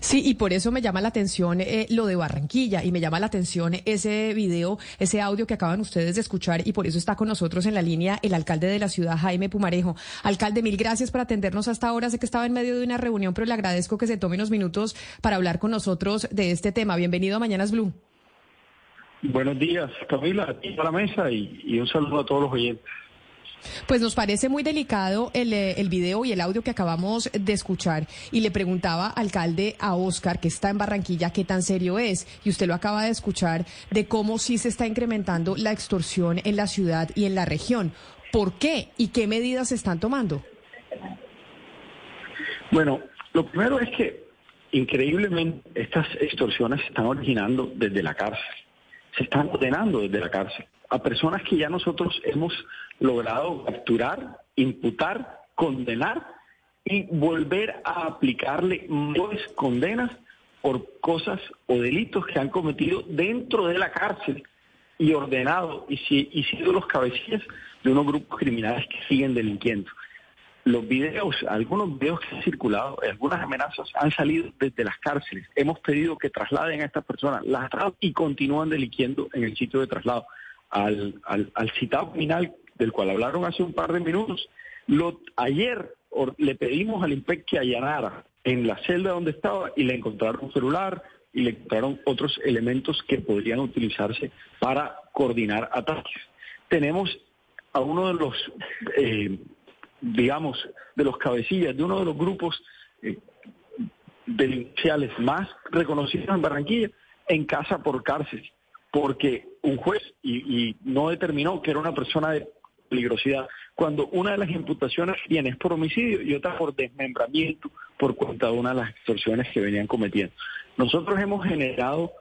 Sí, y por eso me llama la atención eh, lo de Barranquilla y me llama la atención ese video, ese audio que acaban ustedes de escuchar y por eso está con nosotros en la línea el alcalde de la ciudad, Jaime Pumarejo. Alcalde, mil gracias por atendernos hasta ahora. Sé que estaba en medio de una reunión, pero le agradezco que se tome unos minutos para hablar con nosotros de este tema. Bienvenido a Mañanas Blue. Buenos días, Camila, a la mesa y un saludo a todos los oyentes. Pues nos parece muy delicado el, eh, el, video y el audio que acabamos de escuchar. Y le preguntaba, alcalde, a Oscar, que está en Barranquilla, qué tan serio es. Y usted lo acaba de escuchar de cómo sí se está incrementando la extorsión en la ciudad y en la región. ¿Por qué y qué medidas se están tomando? Bueno, lo primero es que increíblemente estas extorsiones se están originando desde la cárcel. Se están ordenando desde la cárcel a personas que ya nosotros hemos logrado capturar, imputar, condenar y volver a aplicarle más condenas por cosas o delitos que han cometido dentro de la cárcel y ordenado y, y siendo los cabecillas de unos grupos criminales que siguen delinquiendo. Los videos, algunos videos que han circulado, algunas amenazas han salido desde las cárceles. Hemos pedido que trasladen a estas personas, las y continúan delinquiendo en el sitio de traslado al, al, citado criminal del cual hablaron hace un par de minutos. Ayer le pedimos al IMPEC que allanara en la celda donde estaba y le encontraron un celular y le encontraron otros elementos que podrían utilizarse para coordinar ataques. Tenemos a uno de los, eh, digamos, de los cabecillas de uno de los grupos eh, delincuenciales más reconocidos en Barranquilla en casa por cárcel porque un juez y, no determinó que era una persona de peligrosidad, cuando una de las imputaciones viene es por homicidio y otra por desmembramiento por cuenta de una de las extorsiones que venían cometiendo. Nosotros hemos generado,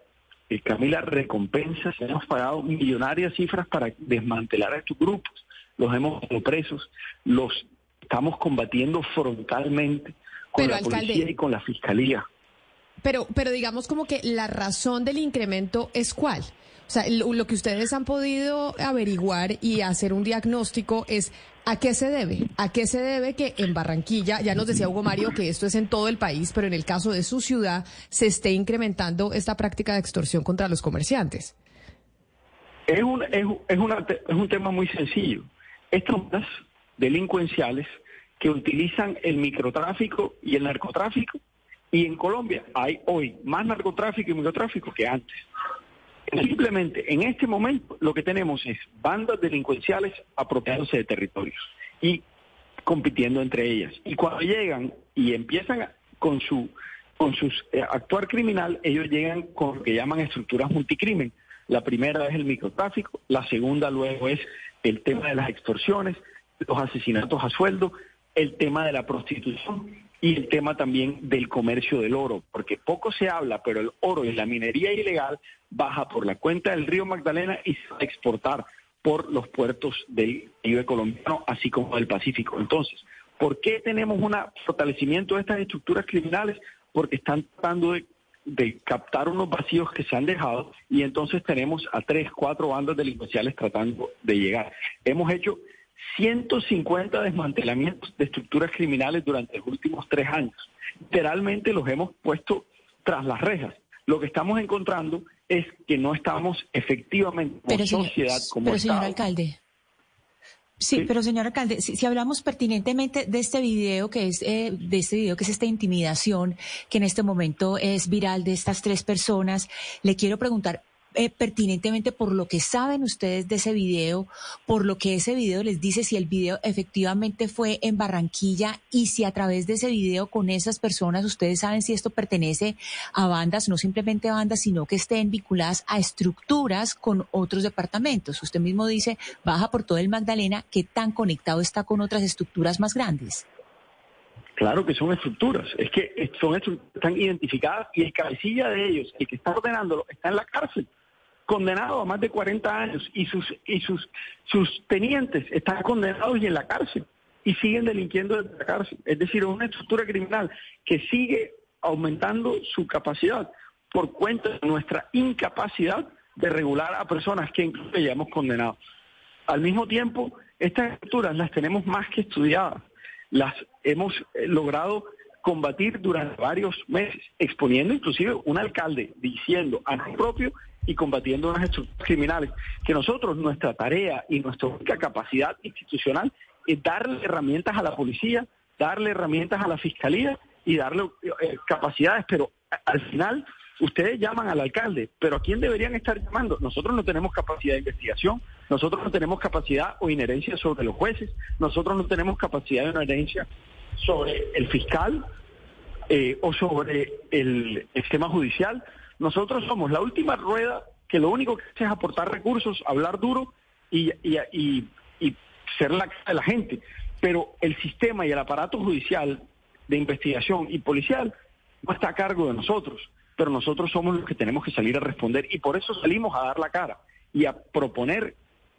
eh, Camila, recompensas, hemos pagado millonarias cifras para desmantelar a estos grupos, los hemos presos, los estamos combatiendo frontalmente con la policía y con la fiscalía. Pero, pero digamos como que la razón del incremento es cuál. O sea, lo, que ustedes han podido averiguar y hacer un diagnóstico es a qué se debe. ¿A qué se debe que en Barranquilla, ya nos decía Hugo Mario que esto es en todo el país, pero en el caso de su ciudad se esté incrementando esta práctica de extorsión contra los comerciantes? Es un, es, es, es un tema muy sencillo. Estas delincuenciales que utilizan el microtráfico y el narcotráfico y en Colombia hay hoy más narcotráfico y microtráfico que antes. Simplemente en este momento lo que tenemos es bandas delincuenciales apropiándose de territorios y compitiendo entre ellas. Y cuando llegan y empiezan con su con su eh, actuar criminal, ellos llegan con lo que llaman estructuras multicrimen. La primera es el microtráfico, la segunda luego es el tema de las extorsiones, los asesinatos a sueldo, el tema de la prostitución y el tema también del comercio del oro, porque poco se habla, pero el oro y la minería ilegal baja por la cuenta del río Magdalena y se va a exportar por los puertos del Caribe colombiano, así como del Pacífico. Entonces, ¿por qué tenemos un fortalecimiento de estas estructuras criminales? Porque están tratando de, de captar unos vacíos que se han dejado y entonces tenemos a tres, cuatro bandas delincuenciales tratando de llegar. Hemos hecho 150 desmantelamientos de estructuras criminales durante los últimos tres años. Literalmente los hemos puesto tras las rejas. Lo que estamos encontrando es que no estamos efectivamente como sociedad, como pero, señor alcalde. Sí, pero señor alcalde, si, hablamos pertinentemente de este video que es eh, de este video que es esta intimidación que en este momento es viral de estas tres personas, le quiero preguntar eh, pertinentemente por lo que saben ustedes de ese video, por lo que ese video les dice si el video efectivamente fue en Barranquilla y si a través de ese video con esas personas ustedes saben si esto pertenece a bandas, no simplemente bandas, sino que estén vinculadas a estructuras con otros departamentos. Usted mismo dice, baja por todo el Magdalena, ¿qué tan conectado está con otras estructuras más grandes? Claro que son estructuras, es que son están identificadas y el cabecilla de ellos, el que está ordenándolo, está en la cárcel condenado a más de 40 años y sus y sus sus tenientes están condenados y en la cárcel y siguen delinquiendo en la cárcel. Es decir, es una estructura criminal que sigue aumentando su capacidad por cuenta de nuestra incapacidad de regular a personas que incluso ya hemos condenado. Al mismo tiempo, estas estructuras las tenemos más que estudiadas. Las hemos eh, logrado combatir durante varios meses, exponiendo inclusive un alcalde diciendo a nombre propio y combatiendo unas estructuras criminales, que nosotros, nuestra tarea y nuestra única capacidad institucional es darle herramientas a la policía, darle herramientas a la fiscalía y darle eh, capacidades, pero al final ustedes llaman al alcalde, pero ¿a quién deberían estar llamando? Nosotros no tenemos capacidad de investigación, nosotros no tenemos capacidad o inherencia sobre los jueces, nosotros no tenemos capacidad de inherencia sobre el fiscal eh, o sobre el sistema judicial. Nosotros somos la última rueda que lo único que hace es aportar recursos, hablar duro y, y, y ser la de la gente. Pero el sistema y el aparato judicial de investigación y policial no está a cargo de nosotros, pero nosotros somos los que tenemos que salir a responder y por eso salimos a dar la cara y a proponer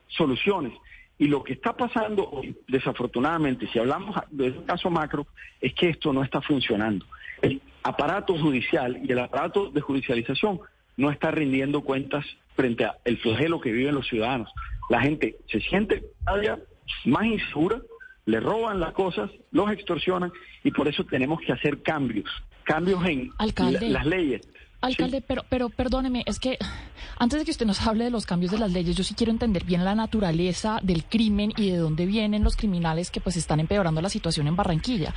soluciones. Y lo que está pasando desafortunadamente, si hablamos de un caso macro, es que esto no está funcionando. Aparato judicial y el aparato de judicialización no está rindiendo cuentas frente al flagelo que viven los ciudadanos. La gente se siente cada día más insegura, le roban las cosas, los extorsionan y por eso tenemos que hacer cambios, cambios en las leyes. Alcalde, pero, pero perdóneme, es que antes de que usted nos hable de los cambios de las leyes, yo sí quiero entender bien la naturaleza del crimen y de dónde vienen los criminales que pues están empeorando la situación en Barranquilla.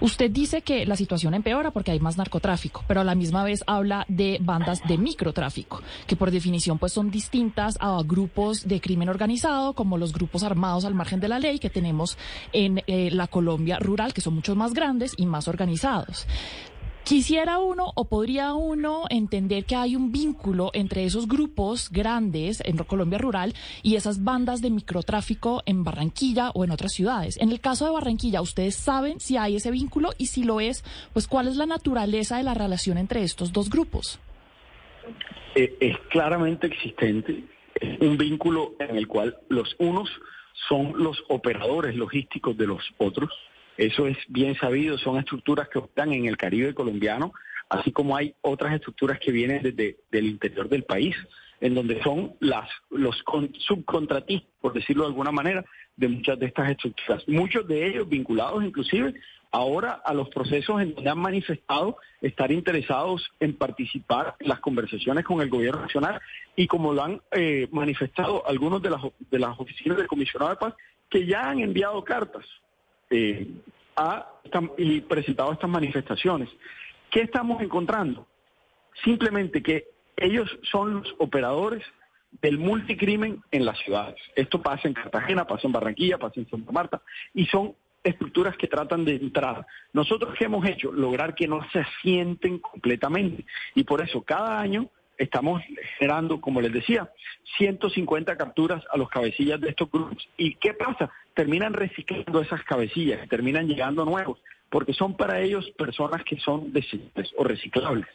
Usted dice que la situación empeora porque hay más narcotráfico, pero a la misma vez habla de bandas de microtráfico, que por definición pues son distintas a grupos de crimen organizado, como los grupos armados al margen de la ley que tenemos en eh, la Colombia rural, que son mucho más grandes y más organizados. Quisiera uno o podría uno entender que hay un vínculo entre esos grupos grandes en Colombia rural y esas bandas de microtráfico en Barranquilla o en otras ciudades. En el caso de Barranquilla, ¿ustedes saben si hay ese vínculo y si lo es, pues cuál es la naturaleza de la relación entre estos dos grupos? Eh, es claramente existente un vínculo en el cual los unos son los operadores logísticos de los otros eso es bien sabido, son estructuras que están en el Caribe colombiano, así como hay otras estructuras que vienen desde el interior del país, en donde son las los subcontratistas, por decirlo de alguna manera, de muchas de estas estructuras. Muchos de ellos vinculados inclusive ahora a los procesos en donde han manifestado estar interesados en participar en las conversaciones con el gobierno nacional y como lo han eh, manifestado algunos de las, de las oficinas del comisionado de paz que ya han enviado cartas eh, ha, y presentado estas manifestaciones. ¿Qué estamos encontrando? Simplemente que ellos son los operadores del multicrimen en las ciudades. Esto pasa en Cartagena, pasa en Barranquilla, pasa en Santa Marta, y son estructuras que tratan de entrar. Nosotros qué hemos hecho? Lograr que no se asienten completamente. Y por eso cada año estamos generando, como les decía, 150 capturas a los cabecillas de estos grupos. ¿Y qué pasa? Terminan reciclando esas cabecillas, terminan llegando nuevos, porque son para ellos personas que son desechables o reciclables.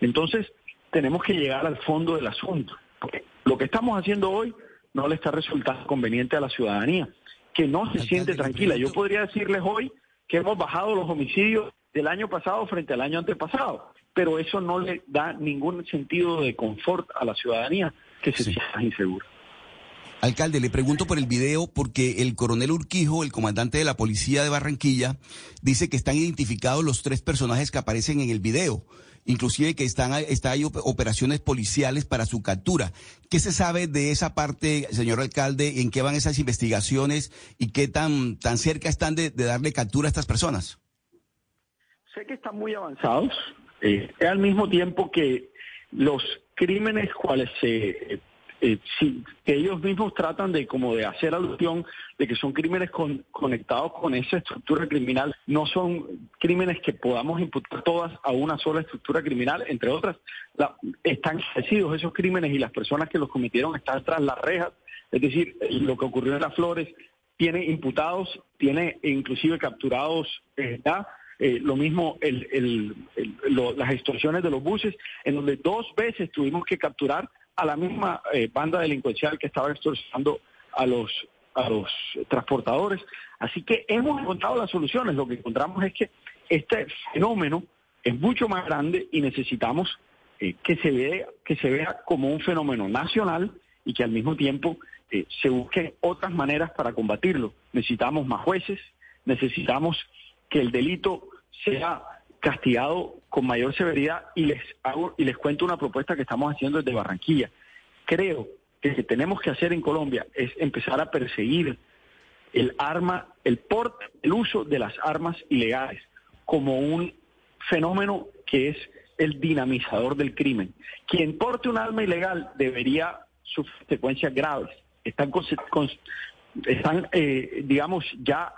Entonces, tenemos que llegar al fondo del asunto. Porque lo que estamos haciendo hoy no le está resultando conveniente a la ciudadanía, que no se siente tranquila. Yo podría decirles hoy que hemos bajado los homicidios del año pasado frente al año antepasado pero eso no le da ningún sentido de confort a la ciudadanía que se sienta insegura. Alcalde, le pregunto por el video porque el coronel Urquijo, el comandante de la policía de Barranquilla, dice que están identificados los tres personajes que aparecen en el video, inclusive que están está hay operaciones policiales para su captura. ¿Qué se sabe de esa parte, señor alcalde? ¿En qué van esas investigaciones y qué tan tan cerca están de darle captura a estas personas? Sé que están muy avanzados. Eh, al mismo tiempo que los crímenes cuales se eh, que ellos mismos tratan de como de hacer alusión de que son crímenes conectados con esa estructura criminal, no son crímenes que podamos imputar todas a una sola estructura criminal, entre otras, están ejercidos esos crímenes y las personas que los cometieron están tras las rejas, es decir, lo que ocurrió en las flores tiene imputados, tiene inclusive capturados, eh, eh, lo mismo las extorsiones de los buses, en donde dos veces tuvimos que capturar a la misma eh, banda delincuencial que estaba extorsionando a los, a los transportadores. Así que hemos encontrado las soluciones. Lo que encontramos es que este fenómeno es mucho más grande y necesitamos eh, que, se vea, que se vea como un fenómeno nacional y que al mismo tiempo se busquen otras maneras para combatirlo. Necesitamos más jueces, necesitamos que el delito sea castigado con mayor severidad y les hago y les cuento una propuesta que estamos haciendo desde Barranquilla. Creo que lo que tenemos que hacer en Colombia es empezar a perseguir el arma, el porte, el uso de las armas ilegales como un fenómeno que es el dinamizador del crimen. Quien porte un arma ilegal debería sus consecuencias graves. Están, están eh, digamos, ya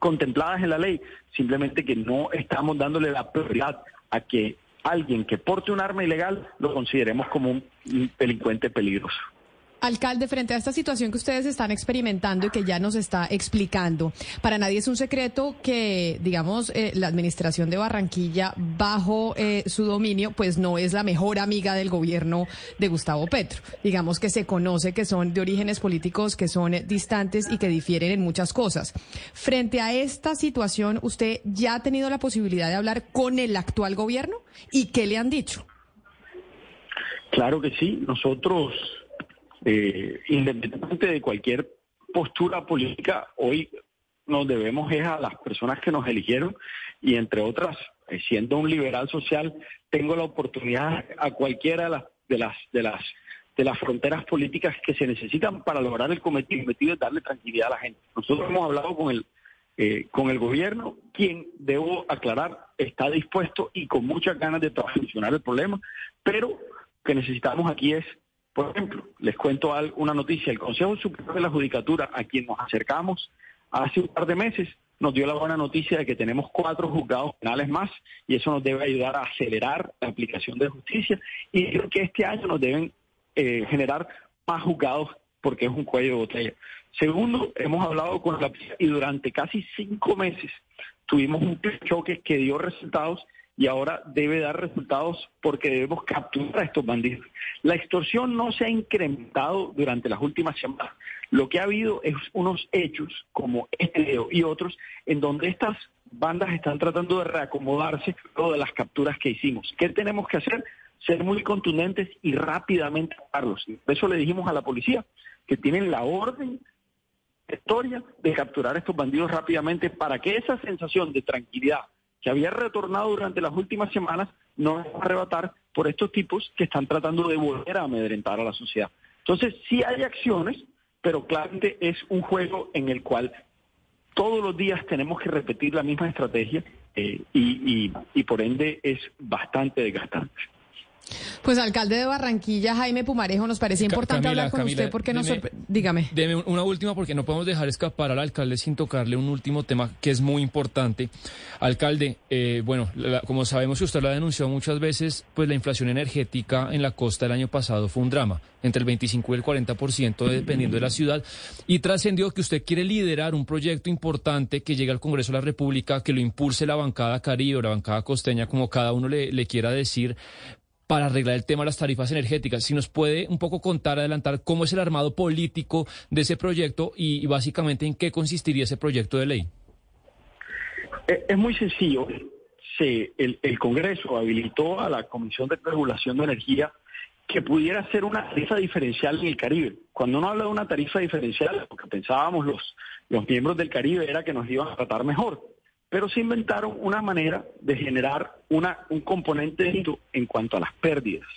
contempladas en la ley, simplemente que no estamos dándole la prioridad a que alguien que porte un arma ilegal lo consideremos como un delincuente peligroso. Alcalde, frente a esta situación que ustedes están experimentando y que ya nos está explicando, para nadie es un secreto que, digamos, eh, la administración de Barranquilla, bajo eh, su dominio, pues no es la mejor amiga del gobierno de Gustavo Petro. Digamos que se conoce que son de orígenes políticos que son distantes y que difieren en muchas cosas. Frente a esta situación, ¿usted ya ha tenido la posibilidad de hablar con el actual gobierno? ¿Y qué le han dicho? Claro que sí. Nosotros eh, independientemente de cualquier postura política, hoy nos debemos es a las personas que nos eligieron y entre otras, eh, siendo un liberal social, tengo la oportunidad a cualquiera de las de las de las de las fronteras políticas que se necesitan para lograr el cometido, el es darle tranquilidad a la gente. Nosotros hemos hablado con el eh, con el gobierno, quien debo aclarar está dispuesto y con muchas ganas de solucionar el problema, pero que necesitamos aquí es por ejemplo, les cuento una noticia. El Consejo Superior de la Judicatura, a quien nos acercamos hace un par de meses, nos dio la buena noticia de que tenemos cuatro juzgados penales más y eso nos debe ayudar a acelerar la aplicación de justicia y creo que este año nos deben eh, generar más juzgados porque es un cuello de botella. Segundo, hemos hablado con la y durante casi cinco meses tuvimos un choque que dio resultados y ahora debe dar resultados porque debemos capturar a estos bandidos. La extorsión no se ha incrementado durante las últimas semanas. Lo que ha habido es unos hechos como este y otros en donde estas bandas están tratando de reacomodarse luego de las capturas que hicimos. ¿Qué tenemos que hacer? Ser muy contundentes y rápidamente. Por eso le dijimos a la policía que tienen la orden historia de capturar a estos bandidos rápidamente para que esa sensación de tranquilidad que había retornado durante las últimas semanas no va a arrebatar por estos tipos que están tratando de volver a amedrentar a la sociedad. Entonces, sí hay acciones, pero claramente es un juego en el cual todos los días tenemos que repetir la misma estrategia eh, y, y por ende es bastante desgastante. Pues alcalde de Barranquilla, Jaime Pumarejo, nos parece importante hablar con usted porque nos Dígame. Deme una última porque no podemos dejar escapar al alcalde sin tocarle un último tema que es muy importante. Alcalde, eh, bueno, como sabemos usted lo ha denunciado muchas veces, pues la inflación energética en la costa el año pasado fue un drama, entre el 25 y el 40% dependiendo de la ciudad, y trascendió que usted quiere liderar un proyecto importante que llegue al Congreso de la República, que lo impulse la bancada caribe o la bancada costeña, como cada uno le, le quiera decir, para arreglar el tema de las tarifas energéticas. Si nos puede un poco contar, adelantar cómo es el armado político de ese proyecto y, básicamente en qué consistiría ese proyecto de ley. Es muy sencillo. Se, el, Congreso habilitó a la Comisión de Regulación de Energía que pudiera ser una tarifa diferencial en el Caribe. Cuando uno habla de una tarifa diferencial, lo que pensábamos los, los miembros del Caribe era que nos iban a tratar mejor pero se inventaron una manera de generar una, un componente en cuanto a las pérdidas,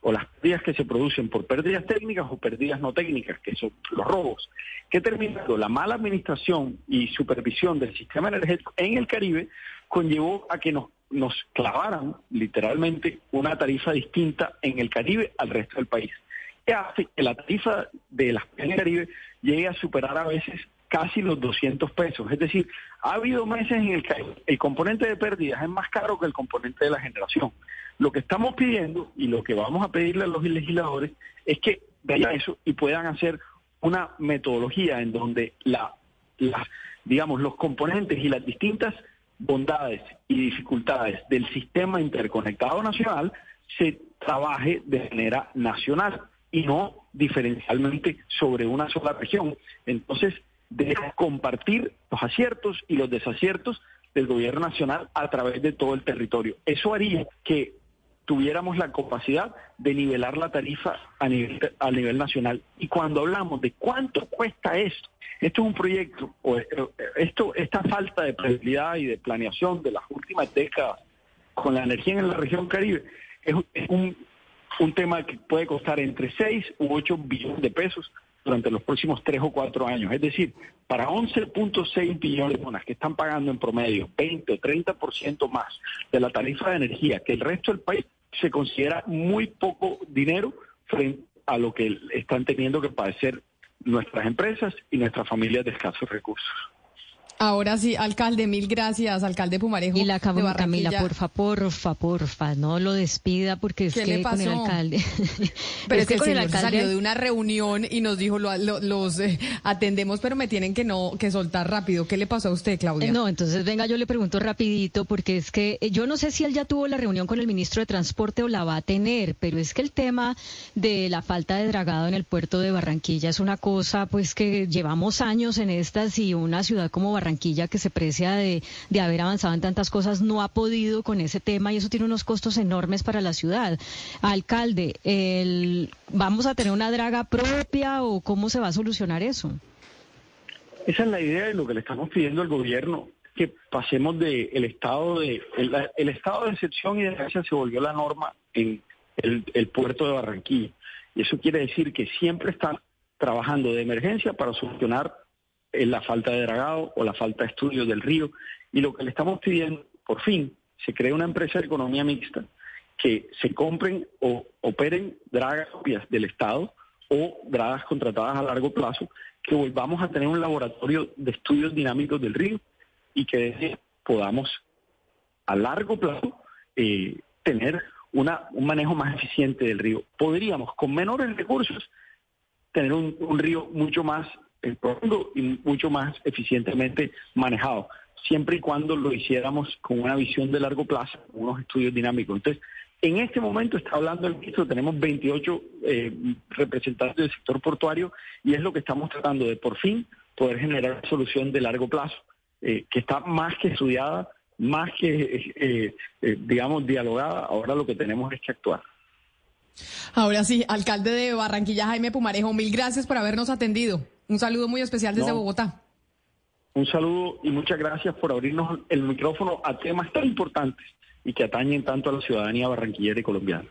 o las pérdidas que se producen por pérdidas técnicas o pérdidas no técnicas, que son los robos, que terminando la mala administración y supervisión del sistema energético en el Caribe conllevó a que nos, nos clavaran literalmente una tarifa distinta en el Caribe al resto del país. Que hace que la tarifa de las en el Caribe llegue a superar a veces casi los 200 pesos. Es decir, ha habido meses en el que el componente de pérdidas es más caro que el componente de la generación. Lo que estamos pidiendo y lo que vamos a pedirle a los legisladores es que vean eso y puedan hacer una metodología en donde la, digamos, los componentes y las distintas bondades y dificultades del sistema interconectado nacional se trabaje de manera nacional y no diferencialmente sobre una sola región. Entonces, de compartir los aciertos y los desaciertos del gobierno nacional a través de todo el territorio. Eso haría que tuviéramos la capacidad de nivelar la tarifa a nivel, a nivel nacional. Y cuando hablamos de cuánto cuesta esto, esto es un proyecto, o esto, esta falta de previsibilidad y de planeación de las últimas décadas con la energía en la región Caribe, es, un, un tema que puede costar entre 6 u 8 billones de pesos durante los próximos 3 o 4 años. Es decir, para 11.6 billones de personas que están pagando en promedio 20 o 30% más de la tarifa de energía que el resto del país, se considera muy poco dinero frente a lo que están teniendo que padecer nuestras empresas y nuestras familias de escasos recursos. Ahora sí, alcalde, mil gracias, alcalde Pumarejo. Y la Camila, porfa, porfa, porfa, no lo despida porque es que con el alcalde. Pero es, que, con el alcalde salió de una reunión y nos dijo los eh, atendemos, pero me tienen que no que soltar rápido. ¿Qué le pasó a usted, Claudia? no, entonces venga, yo le pregunto rapidito porque es que eh, yo no sé si él ya tuvo la reunión con el ministro de Transporte o la va a tener, pero es que el tema de la falta de dragado en el puerto de Barranquilla es una cosa pues que llevamos años en estas y una ciudad como Barranquilla Barranquilla, que se precia de, haber avanzado en tantas cosas, no ha podido con ese tema y eso tiene unos costos enormes para la ciudad. Alcalde, el, ¿vamos a tener una draga propia o cómo se va a solucionar eso? Esa es la idea de lo que le estamos pidiendo al gobierno, que pasemos del el estado de el, estado de excepción y de emergencia se volvió la norma en el, el puerto de Barranquilla. Y eso quiere decir que siempre están trabajando de emergencia para solucionar la falta de dragado o la falta de estudio del río. Y lo que le estamos pidiendo, por fin, se crea una empresa de economía mixta que se compren o operen dragas del Estado o dragas contratadas a largo plazo, que volvamos a tener un laboratorio de estudios dinámicos del río y que podamos a largo plazo eh, tener una, un manejo más eficiente del río. Podríamos, con menores recursos, tener un río mucho más el profundo y mucho más eficientemente manejado, siempre y cuando lo hiciéramos con una visión de largo plazo, unos estudios dinámicos. Entonces, en este momento está hablando el ministro, tenemos 28 eh, representantes del sector portuario y es lo que estamos tratando de por fin poder generar una solución de largo plazo, eh, que está más que estudiada, más que, eh, digamos, dialogada. Ahora lo que tenemos es que actuar. Ahora sí, alcalde de Barranquilla, Jaime Pumarejo, mil gracias por habernos atendido. Un saludo muy especial desde Bogotá. Un saludo y muchas gracias por abrirnos el micrófono a temas tan importantes y que atañen tanto a la ciudadanía barranquillera y colombiana.